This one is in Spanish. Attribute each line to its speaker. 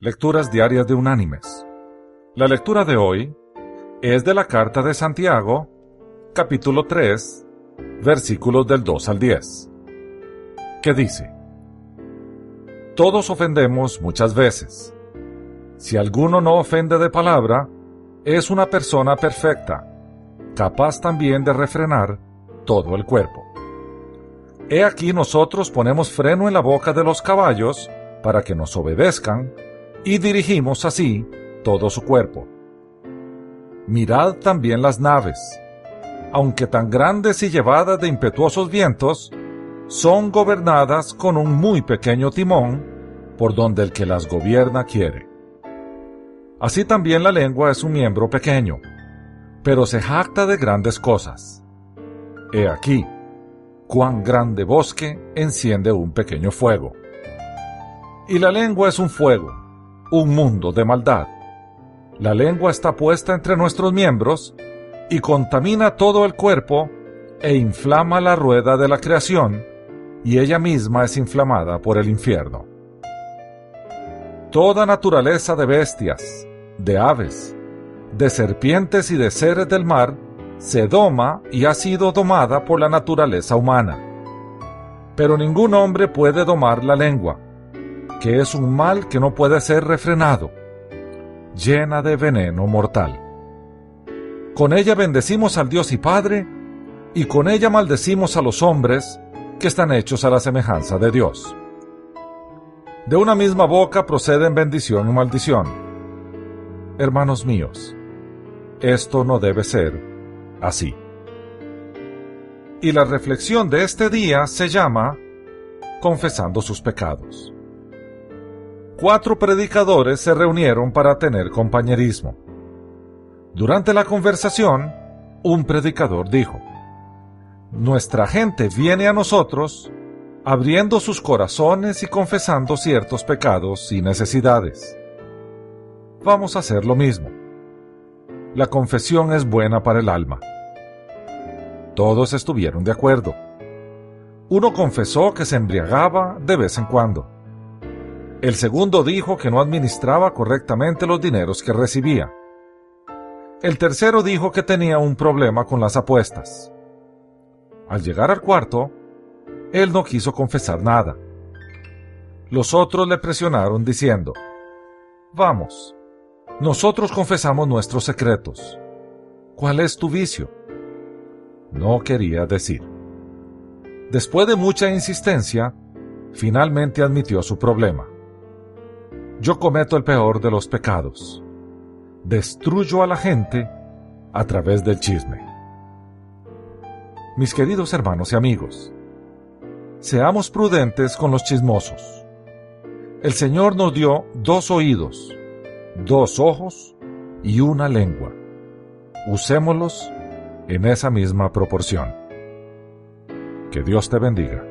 Speaker 1: Lecturas Diarias de Unánimes. La lectura de hoy es de la carta de Santiago, capítulo 3, versículos del 2 al 10, que dice, Todos ofendemos muchas veces. Si alguno no ofende de palabra, es una persona perfecta, capaz también de refrenar todo el cuerpo. He aquí nosotros ponemos freno en la boca de los caballos para que nos obedezcan y dirigimos así todo su cuerpo. Mirad también las naves, aunque tan grandes y llevadas de impetuosos vientos, son gobernadas con un muy pequeño timón por donde el que las gobierna quiere. Así también la lengua es un miembro pequeño, pero se jacta de grandes cosas. He aquí, cuán grande bosque enciende un pequeño fuego. Y la lengua es un fuego, un mundo de maldad. La lengua está puesta entre nuestros miembros y contamina todo el cuerpo e inflama la rueda de la creación, y ella misma es inflamada por el infierno. Toda naturaleza de bestias, de aves, de serpientes y de seres del mar se doma y ha sido domada por la naturaleza humana. Pero ningún hombre puede domar la lengua, que es un mal que no puede ser refrenado, llena de veneno mortal. Con ella bendecimos al Dios y Padre, y con ella maldecimos a los hombres que están hechos a la semejanza de Dios. De una misma boca proceden bendición y maldición. Hermanos míos, esto no debe ser así. Y la reflexión de este día se llama Confesando sus pecados cuatro predicadores se reunieron para tener compañerismo. Durante la conversación, un predicador dijo, Nuestra gente viene a nosotros abriendo sus corazones y confesando ciertos pecados y necesidades. Vamos a hacer lo mismo. La confesión es buena para el alma. Todos estuvieron de acuerdo. Uno confesó que se embriagaba de vez en cuando. El segundo dijo que no administraba correctamente los dineros que recibía. El tercero dijo que tenía un problema con las apuestas. Al llegar al cuarto, él no quiso confesar nada. Los otros le presionaron diciendo, Vamos, nosotros confesamos nuestros secretos. ¿Cuál es tu vicio? No quería decir. Después de mucha insistencia, finalmente admitió su problema yo cometo el peor de los pecados. Destruyo a la gente a través del chisme. Mis queridos hermanos y amigos, seamos prudentes con los chismosos. El Señor nos dio dos oídos, dos ojos y una lengua. Usémoslos en esa misma proporción. Que Dios te bendiga.